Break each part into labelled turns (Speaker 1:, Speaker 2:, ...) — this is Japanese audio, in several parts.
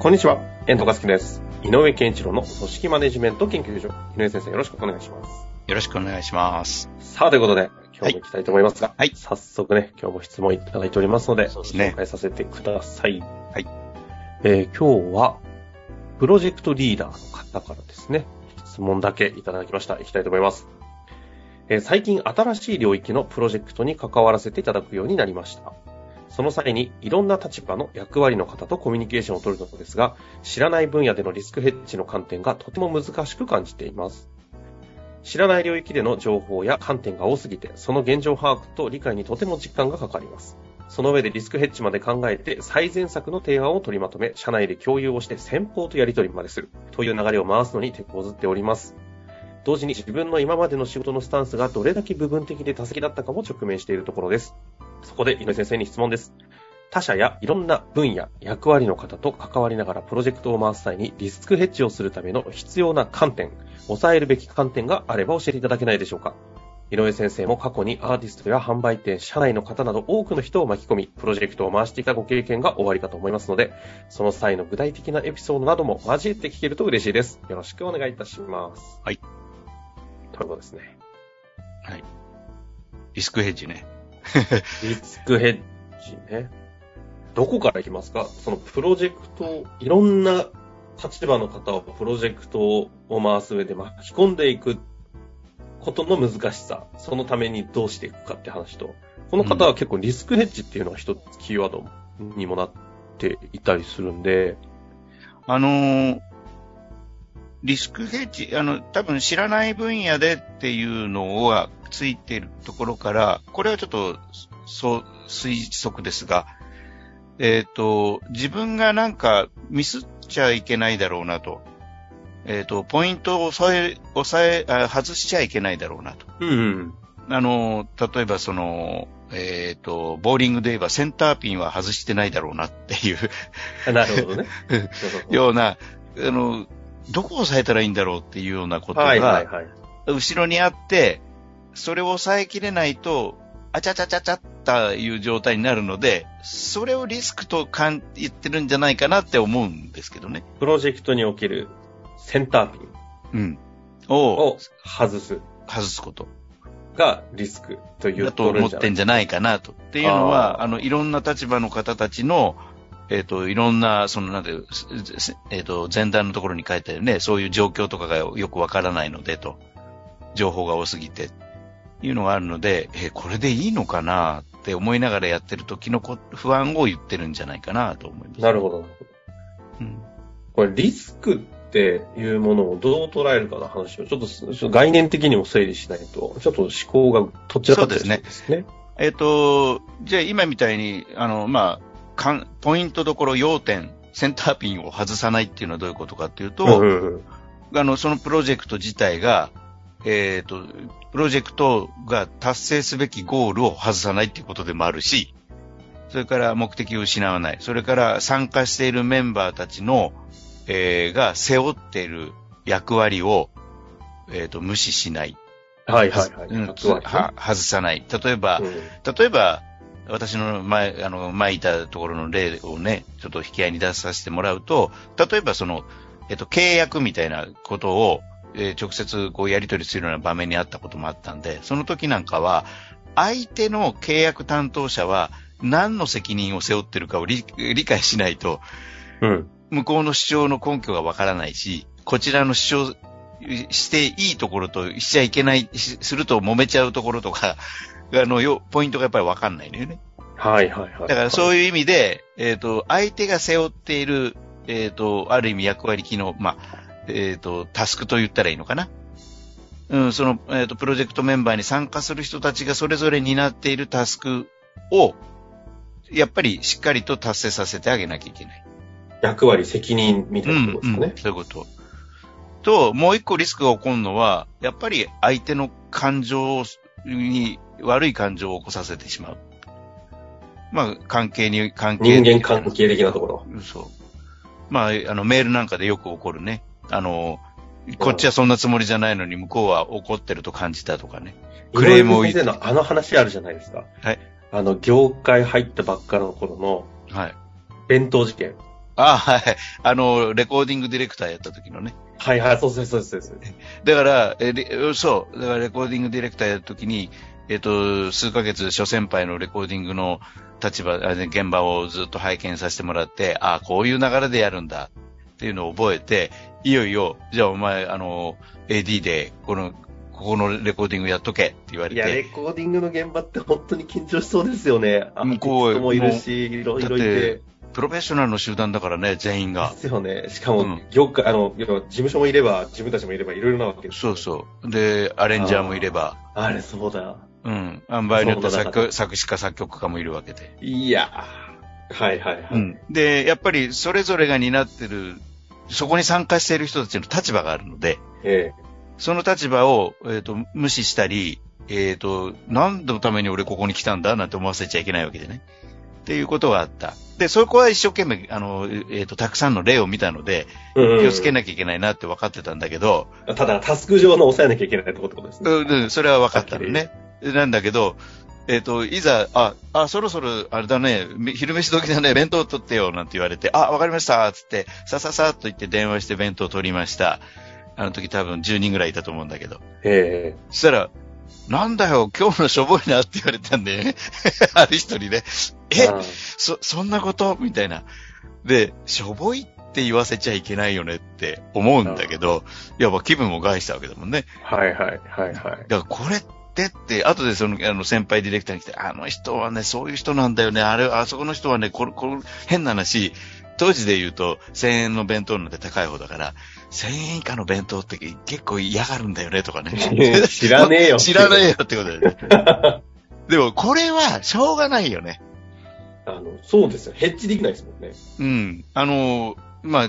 Speaker 1: こんにちは、遠藤和樹です。井上健一郎の組織マネジメント研究所。井上先生、よろしくお願いします。
Speaker 2: よろしくお願いします。
Speaker 1: さあ、ということで、今日も行きたいと思いますが、
Speaker 2: はい
Speaker 1: 早速ね、今日も質問いただいておりますので、
Speaker 2: そうですね
Speaker 1: 紹介させてください。
Speaker 2: はい。
Speaker 1: えー今日は、プロジェクトリーダーの方からですね、質問だけいただきました。いきたいと思います。えー最近新しい領域のプロジェクトに関わらせていただくようになりました。その際にいろんな立場の役割の方とコミュニケーションを取るのですが、知らない分野でのリスクヘッジの観点がとても難しく感じています。知らない領域での情報や観点が多すぎて、その現状把握と理解にとても時間がかかります。その上でリスクヘッジまで考えて最善策の提案を取りまとめ、社内で共有をして先方とやり取りまでするという流れを回すのに手こずっております。同時に自分の今までの仕事のスタンスがどれだけ部分的で多責だったかも直面しているところです。そこで井上先生に質問です。他社やいろんな分野、役割の方と関わりながらプロジェクトを回す際にリスクヘッジをするための必要な観点、抑えるべき観点があれば教えていただけないでしょうか。井上先生も過去にアーティストや販売店、社内の方など多くの人を巻き込み、プロジェクトを回していたご経験がおありかと思いますので、その際の具体的なエピソードなども交えて聞けると嬉しいです。よろしくお願いいたします。
Speaker 2: はい。
Speaker 1: ということですね。
Speaker 2: はい。リスクヘッジね。
Speaker 1: リスクヘッジね。どこからいきますか？そのプロジェクト、いろんな立場の方をプロジェクトを回す上で巻き込んでいくことの難しさ、そのためにどうしていくかって話と、この方は結構リスクヘッジっていうのが一つキーワードにもなっていたりするんで、
Speaker 2: あのーリスクヘッジ、あの、多分知らない分野でっていうのはついているところから、これはちょっと、そう、推測ですが、えっ、と、自分がなんかミスっちゃいけないだろうなと。えっ、と、ポイントを抑え、抑えあ、外しちゃいけないだろうなと。
Speaker 1: うん、うん。
Speaker 2: あの、例えばその、えっ、と、ボーリングで言えばセンターピンは外してないだろうなっていう
Speaker 1: なるほどね。
Speaker 2: ような、あの、どこを抑えたらいいんだろうっていうようなことが、
Speaker 1: はい。
Speaker 2: 後ろにあって、それを抑えきれないと、あちゃちゃちゃちゃったいう状態になるので、それをリスクとかん言ってるんじゃないかなって思うんですけどね。
Speaker 1: プロジェクトにおけるセンターピン
Speaker 2: うん。を
Speaker 1: を外す
Speaker 2: 外すこと
Speaker 1: がリスクという
Speaker 2: だと思ってんじゃないかなと。っていうのは、
Speaker 1: あ
Speaker 2: の、いろんな立場の方たちの、えっ、と、いろんな、その、なんていう、すえっ、と、前段のところに書いてあるね、そういう状況とかがよくわからないので、と。情報が多すぎて。いうのがあるので、えーこれでいいのかな？って思いながらやってる時のこ不安を言ってるんじゃないかな？と思います。
Speaker 1: なるほど。
Speaker 2: うん。
Speaker 1: これリスクっていうものをどう捉えるかの話をちょっとっと概念的にも整理しないと、ちょっと思考がとっちらかってる
Speaker 2: そうですね
Speaker 1: ですね。
Speaker 2: えっ、と、じゃあ今みたいに、あの、まあ、かんポイントどころ要点、センターピンを外さないっていうのはどういうことかっていうと、
Speaker 1: うんうんうん
Speaker 2: あの、そのプロジェクト自体が、えっ、と、プロジェクトが達成すべきゴールを外さないっていうことでもあるし、それから目的を失わない。それから参加しているメンバーたちの、えーが背負っている役割を、えっ、と、無視しない。
Speaker 1: はいはいはい。
Speaker 2: うんは外さない。例えば、
Speaker 1: うん
Speaker 2: 例えば、私の前、あの、前いたところの例をね、ちょっと引き合いに出させてもらうと、例えばその、えっと、契約みたいなことを、えー直接こうやり取りするような場面にあったこともあったんで、その時なんかは、相手の契約担当者は何の責任を背負ってるかを理理解しないと、
Speaker 1: うん。
Speaker 2: 向こうの主張の根拠がわからないし、こちらの主張していいところとしちゃいけない、しすると揉めちゃうところとか、あの、よ、ポイントがやっぱりわかんないのよね。
Speaker 1: はいはいはい。
Speaker 2: だからそ
Speaker 1: う
Speaker 2: いう。意味で、えっ、と、相手が背負っている、えっ、と、ある意味役割機能、まあ、えっ、と、タスクと言ったらいいのかな。うん、その、えっ、と、プロジェクトメンバーに参加する人たちがそれぞれ担っているタスクを、やっぱりしっかりと達成させてあげなきゃいけない。
Speaker 1: 役割、責任みたいなことですかね。
Speaker 2: うん、そういうこと。と、もう一個リスクが起こるのは、やっぱり相手の感情に、悪い感情を起こさせてしまう。まあ、関係に、関係
Speaker 1: 人間関係的なところ。
Speaker 2: そう。まあ、あの、メールなんかでよく起こるね。あの、こっちはそんなつもりじゃないのに、向こうは怒ってると感じたとかね。
Speaker 1: クレームを言って。のあの話あるじゃないですか。
Speaker 2: はい。
Speaker 1: あの、業界入ったばっかの頃の、
Speaker 2: はい。
Speaker 1: 弁当事件。
Speaker 2: あはい。あの、レコーディングディレクターやった時のね。
Speaker 1: はいはい、そうです、そうです、そうです。
Speaker 2: だから、え、そう、だからレコーディングディレクターやった時に、えっ、と、数ヶ月、諸先輩のレコーディングの立場、現場をずっと拝見させてもらって、ああ、こういう流れでやるんだっていうのを覚えて、いよいよ、じゃあお前、あの、AD で、この、ここのレコーディングやっとけって言われて。いや、
Speaker 1: レコーディングの現場って本当に緊張しそうですよね。向こうもいるし、いろいろいて。
Speaker 2: プロフェッショナルの集団だからね、全員が。
Speaker 1: ですよね。しかも、業界、あの、事務所もいれば、自分たちもいれば、いろいろなわけです。
Speaker 2: そうそう。で、アレンジャーもいれば。
Speaker 1: あれ、そうだ。
Speaker 2: うん。あん場合によって作作詞家、作曲家もいるわけで。
Speaker 1: いやはいはいはい。うん。
Speaker 2: で、やっぱり、それぞれが担ってる、そこに参加している人たちの立場があるので、
Speaker 1: ええ、
Speaker 2: その立場を、えっ、ー、と、無視したり、えっ、ー、と、何のために俺ここに来たんだなんて思わせちゃいけないわけでね。っていうことがあった。で、そこは一生懸命、あの、えっ、ー、と、たくさんの例を見たので、気をつけなきゃいけないなって分かってたんだけど。
Speaker 1: ただ、タスク上の抑えなきゃいけないってことですね。
Speaker 2: うん、それは分かったのね。なんだけど、えっ、ー、と、いざ、あ、あ、そろそろ、あれだね、昼飯時だね、弁当取ってよ、なんて言われて、あ、わかりました、つって、さささっと言って電話して弁当取りました。あの時多分10人ぐらいいたと思うんだけど。
Speaker 1: ええ
Speaker 2: そしたら、なんだよ、今日のしょぼいなって言われたんで、ね、ある人にね、え、そ、そんなこと？みたいな。で、しょぼいって言わせちゃいけないよねって思うんだけど、やっぱ気分も害したわけだもんね。
Speaker 1: はいはい、はいはい。だ
Speaker 2: からこれってって、後でその、あの、先輩ディレクターに来て、あの人はね、そういう人なんだよね。あれ、あそこの人はね、これ、これ、変な話、当時で言うと、1000円の弁当なんて高い方だから、1000円以下の弁当って結構嫌がるんだよねとかね。
Speaker 1: 知らねえよ。
Speaker 2: 知らねえよってことで、ね。でも、これは、しょうがないよね。
Speaker 1: あの、そうですよ。ヘッジできないですもんね。
Speaker 2: うん。あの、まあ、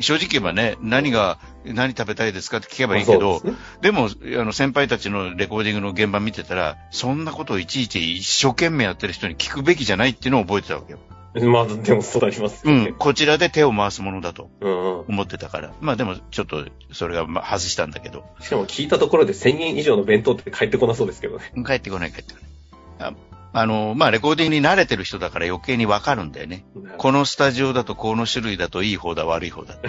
Speaker 2: 正直言えばね、何が、何食べたいですかって聞けばいいけど、でね、でも、あの、先輩たちのレコーディングの現場見てたら、そんなことをいちいち一生懸命やってる人に聞くべきじゃないっていうのを覚えてたわけよ。
Speaker 1: まあ、でもそうなります
Speaker 2: ね、うん。こちらで手を回すものだと思ってたから。うんうん、まあでも、ちょっと、それが外したんだけど。
Speaker 1: しかも聞いたところで1000円以上の弁当って帰ってこなそうですけどね。
Speaker 2: 帰ってこない、帰ってこない。ああの、まあ、レコーディングに慣れてる人だから余計にわかるんだよね。このスタジオだとこの種類だといい方だ、悪い方だ。だ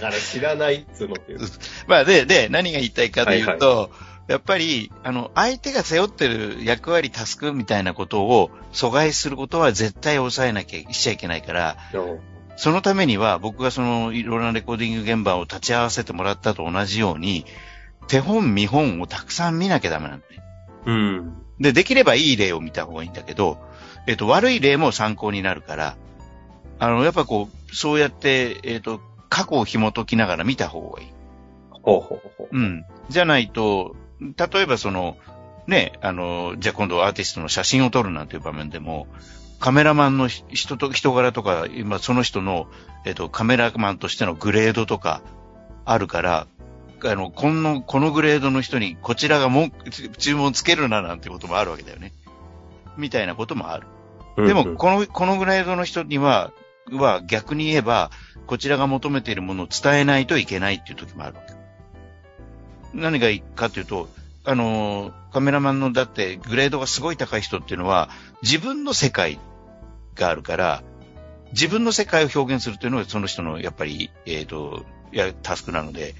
Speaker 1: から知らないっつうのっていう。
Speaker 2: まあ、で、で、何が言いたいかというと、はいはいやっぱり、あの、相手が背負ってる役割、タスクみたいなことを阻害することは絶対抑えなきゃ、しちゃいけないから、そのためには僕がそのいろんなレコーディング現場を立ち会わせてもらったと同じように、手本見本をたくさん見なきゃダメなんだよ。
Speaker 1: うん。
Speaker 2: で、できればいい例を見た方がいいんだけど、えっ、と、悪い例も参考になるから、あの、やっぱこう、そうやって、えっ、と、過去を紐解きながら見た方がいい。
Speaker 1: ほうほうほう。
Speaker 2: うん。じゃないと、例えばその、ね、あの、じゃあ今度アーティストの写真を撮るなんていう場面でも、カメラマンの人と、人柄とか、今その人の、えっと、カメラマンとしてのグレードとかあるから、あの、この、このグレードの人にこちらがも注文つけるななんてこともあるわけだよね。みたいなこともある。でも、この、このグレードの人には、は逆に言えば、こちらが求めているものを伝えないといけないっていう時もあるわけ。何がいいかというと、あの、カメラマンのだってグレードがすごい高い人っていうのは自分の世界があるから、自分の世界を表現するというのがその人のやっぱり、えっ、ー、と、や、タスクなので、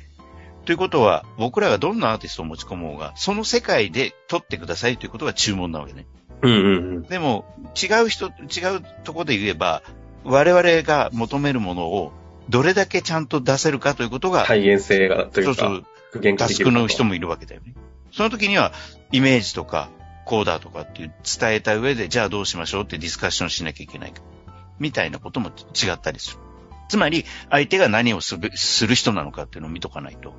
Speaker 2: ということは、僕らがどんなアーティストを持ち込もうが、その世界で撮ってくださいということが注文なわけね。
Speaker 1: うんうんうん。
Speaker 2: でも、違う人、違うところで言えば、我々が求めるものをどれだけちゃんと出せるかということが、
Speaker 1: 再現性がというか、
Speaker 2: そうそう、タスクの人もいるわけだよね。その時には、イメージとか、コーダーとかっていう伝えた上で、じゃあどうしましょうってディスカッションしなきゃいけないか。みたいなことも違ったりする。つまり、相手が何をする人なのかっていうのを見とかないと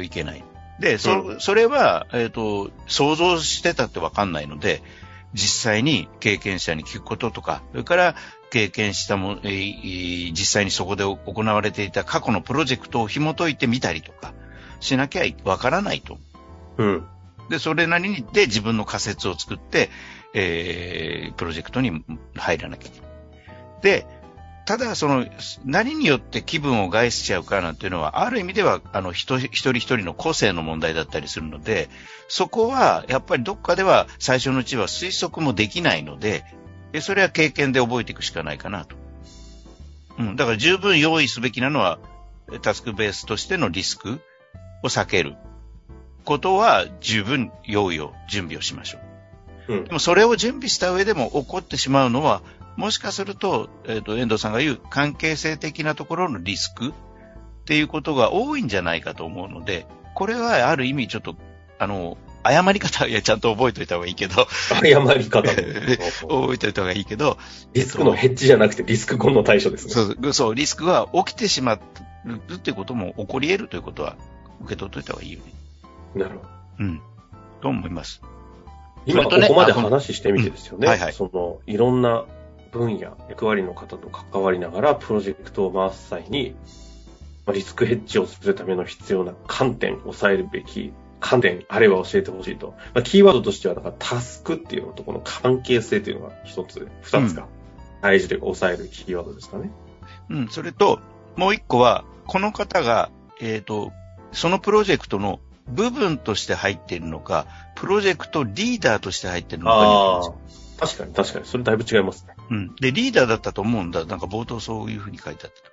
Speaker 2: いけない。で、そ、うん、それは、えっ、ー、と、想像してたってわかんないので、実際に経験者に聞くこととか、それから経験したも、えー実際にそこで行われていた過去のプロジェクトを紐解いてみたりとか、しなきゃわからないと。
Speaker 1: うん。
Speaker 2: で、それなりにで自分の仮説を作って、えー、プロジェクトに入らなきゃいけない。で、ただ、その、何によって気分を害しちゃうかなんていうのは、ある意味では、あの、人、一人一人の個性の問題だったりするので、そこは、やっぱりどっかでは、最初のうちは推測もできないので、でそれは経験で覚えていくしかないかなと。うん。だから十分用意すべきなのは、タスクベースとしてのリスクを避けることは十分用意を、準備をしましょう。
Speaker 1: うん
Speaker 2: で。もそれを準備した上でも起こってしまうのは、もしかすると、えっ、と、遠藤さんが言う関係性的なところのリスク？っていうことが多いんじゃないかと思うので、これはある意味ちょっと、あの、誤り方はいやちゃんと覚えておいた方がいいけど、
Speaker 1: 誤り方。
Speaker 2: 覚えておいた方がいいけど、
Speaker 1: リスクのヘッジじゃなくてリスク後の対処ですね。
Speaker 2: そう、そう、リスクが起きてしまうっていうことも起こり得るということは受け取っておいた方がいいよね。
Speaker 1: なるほど。
Speaker 2: うん。と思います。
Speaker 1: 今
Speaker 2: ね
Speaker 1: ここまで話してみてですよね。
Speaker 2: うんはいはい
Speaker 1: その、いろんな分野、役割の方と関わりながら、プロジェクトを回す際に、まあリスクヘッジをするための必要な観点、抑えるべき観点あれば教えてほしいと。まあ、キーワードとしては、だからタスクっていうのとこの関係性っていうのが一つ、二つが大事で抑えるキーワードですかね。
Speaker 2: うん、それと、もう一個は、この方が、えっ、と、そのプロジェクトの部分として入っているのか、プロジェクトリーダーとして入っているのか。
Speaker 1: 確かに確かに。それだいぶ違いますね。
Speaker 2: うん。で、リーダーだったと思うんだ。なんか冒頭そういうふうに書いてあったと。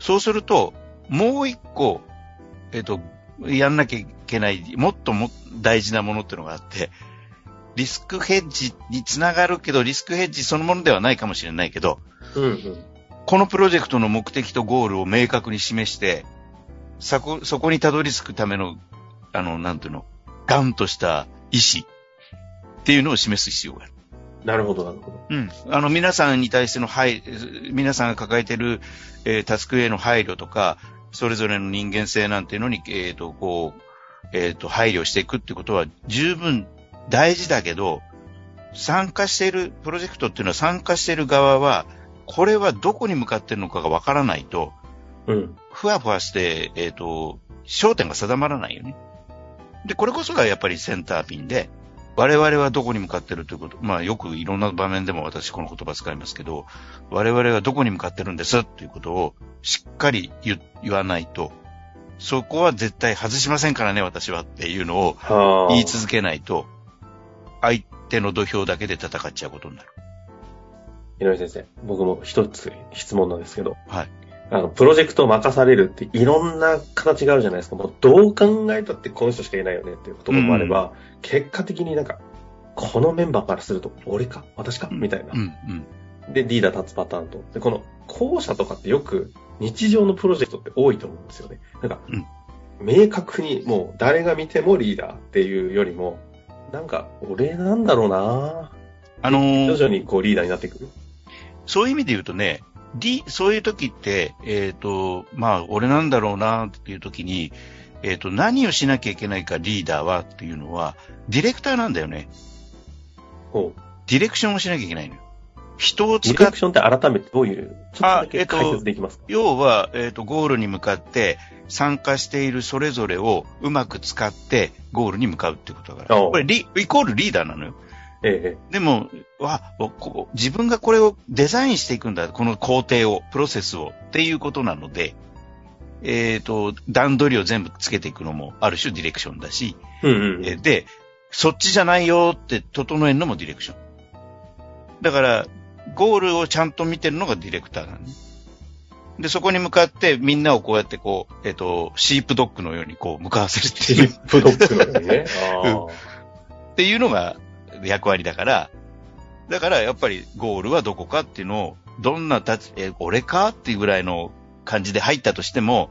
Speaker 2: そうすると、もう一個、えっ、と、やんなきゃいけない、もっとも大事なものっていうのがあって、リスクヘッジにつながるけど、リスクヘッジそのものではないかもしれないけど、
Speaker 1: うんうん。
Speaker 2: このプロジェクトの目的とゴールを明確に示して、そこ、そこにたどり着くための、あの、なんていうの、ガンとした意志っていうのを示す必要がある。
Speaker 1: なるほど、なるほど。
Speaker 2: うん。あの、皆さんに対しての配、皆さんが抱えている、えータスクへの配慮とか、それぞれの人間性なんていうのに、えっ、と、こう、えっ、と、配慮していくってことは十分大事だけど、参加している、プロジェクトっていうのは参加している側は、これはどこに向かってるのかがわからないと、
Speaker 1: うん。
Speaker 2: ふわふわして、えっ、と、焦点が定まらないよね。で、これこそがやっぱりセンターピンで、我々はどこに向かってるということ、まあよくいろんな場面でも私この言葉使いますけど、我々はどこに向かってるんですということをしっかり言言わないと、そこは絶対外しませんからね、私はっていうのを
Speaker 1: はあ。
Speaker 2: 言い続けないと、相手の土俵だけで戦っちゃうことになる。
Speaker 1: 井上先生、僕も一つ質問なんですけど、
Speaker 2: はい。
Speaker 1: あの、プロジェクトを任されるっていろんな形があるじゃないですか。もうどう考えたってこの人しかいないよねっていうところもあれば、結果的になんか、このメンバーからすると、俺か？私か？みたいな
Speaker 2: う。ん、うん。
Speaker 1: で、リーダー立つパターンと。で、この後者とかってよく日常のプロジェクトって多いと思うんですよね。なんか、
Speaker 2: うん
Speaker 1: 明確にもう誰が見てもリーダーっていうよりも、なんか、俺なんだろうな
Speaker 2: あのー
Speaker 1: 徐々にこうリーダーになってくる。
Speaker 2: そういう意味で言うとね、リそういう時って、えっ、と、まあ、俺なんだろうなっていう時に、えっ、と、何をしなきゃいけないかリーダーはっていうのは、ディレクターなんだよね。
Speaker 1: ほう。
Speaker 2: ディレクションをしなきゃいけないのよ。人を
Speaker 1: ディ
Speaker 2: 使っ
Speaker 1: レクションって改めてどういう、ちょっとだけ解説できますか、
Speaker 2: 要は、えっ、と、ゴールに向かって参加しているそれぞれをうまく使ってゴールに向かうってことだから。これリ、イコールリーダーなのよ。
Speaker 1: え
Speaker 2: でも、わ、こ自分がこれをデザインしていくんだ。この工程を、プロセスをっていうことなので、えっ、と、段取りを全部つけていくのもある種ディレクションだし、
Speaker 1: えうんうん。
Speaker 2: えーで、そっちじゃないよって整えるのもディレクション。だから、ゴールをちゃんと見てるのがディレクターなのね。で、そこに向かってみんなをこうやってこう、えっ、と、シープドッグのようにこう向かわせるって
Speaker 1: シ
Speaker 2: いう、
Speaker 1: ップドッグのようにね。
Speaker 2: っていうのが役割だから、だからやっぱりゴールはどこかっていうのを、どんな立ち、え、俺かっていうぐらいの感じで入ったとしても、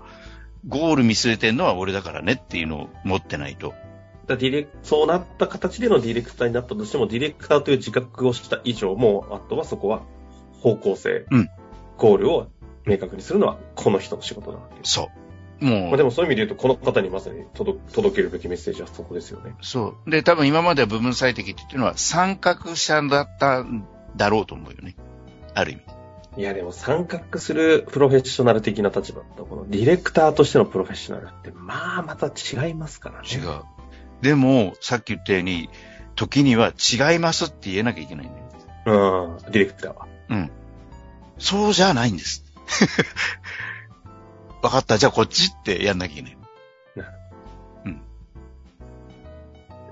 Speaker 2: ゴール見据えてるのは俺だからねっていうのを持ってないと。
Speaker 1: だディレクそうなった形でのディレクターになったとしても、ディレクターという自覚をした以上、もう、あとはそこは方向性、
Speaker 2: うん
Speaker 1: ゴールを明確にするのは、この人の仕事なわけです。
Speaker 2: そう。もう、
Speaker 1: まあでもそういう意味で言うと、この方にまさに届届けるべきメッセージはそこですよね。
Speaker 2: そう。で、多分今までは部分最適っていうのは三角者だったんだろうと思うよね。ある意味。
Speaker 1: いや、でも参画するプロフェッショナル的な立場と、このディレクターとしてのプロフェッショナルって、まあ、また違いますからね。
Speaker 2: 違う。でも、さっき言ったように、時には違いますって言えなきゃいけないんだよ。
Speaker 1: うん、ディレクターは。
Speaker 2: うん。そうじゃないんです。わかった。じゃあこっちってやんなきゃいけない。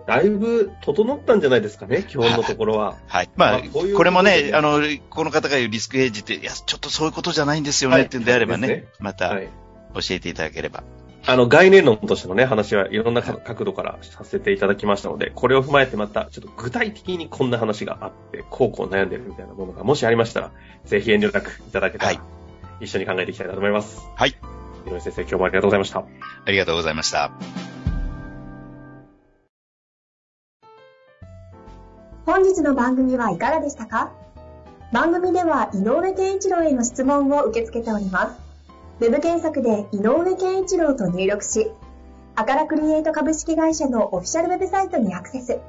Speaker 1: だいぶ整ったんじゃないですかね、基本のところは。
Speaker 2: はい。まあ、
Speaker 1: まあこういう
Speaker 2: これもね、あの、この方が言うリスクヘッジって、いや、ちょっとそういうことじゃないんですよね、
Speaker 1: はい
Speaker 2: っていうんであればね、
Speaker 1: ね
Speaker 2: また
Speaker 1: はい。
Speaker 2: 教えていただければ。
Speaker 1: あの、概念論としてのね、話はいろんな角度からさせていただきましたので、これを踏まえてまた、ちょっと具体的にこんな話があって、こうこう悩んでるみたいなものがもしありましたら、ぜひ遠慮なくいただけたら、
Speaker 2: はい
Speaker 1: 一緒に考えていきたいなと思います。
Speaker 2: はい。
Speaker 1: 井上先生、今日もありがとうございました。
Speaker 2: ありがとうございました。
Speaker 3: 本日の番組はいかがでしたか？番組では井上健一郎への質問を受け付けております。ウェブ検索で井上健一郎と入力し、アカラクリエイト株式会社のオフィシャルウェブサイトにアクセス。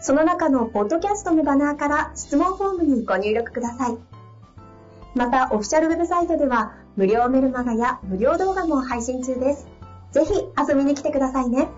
Speaker 3: その中のポッドキャストのバナーから質問フォームにご入力ください。また、オフィシャルウェブサイトでは無料メルマガや無料動画も配信中です。ぜひ遊びに来てくださいね。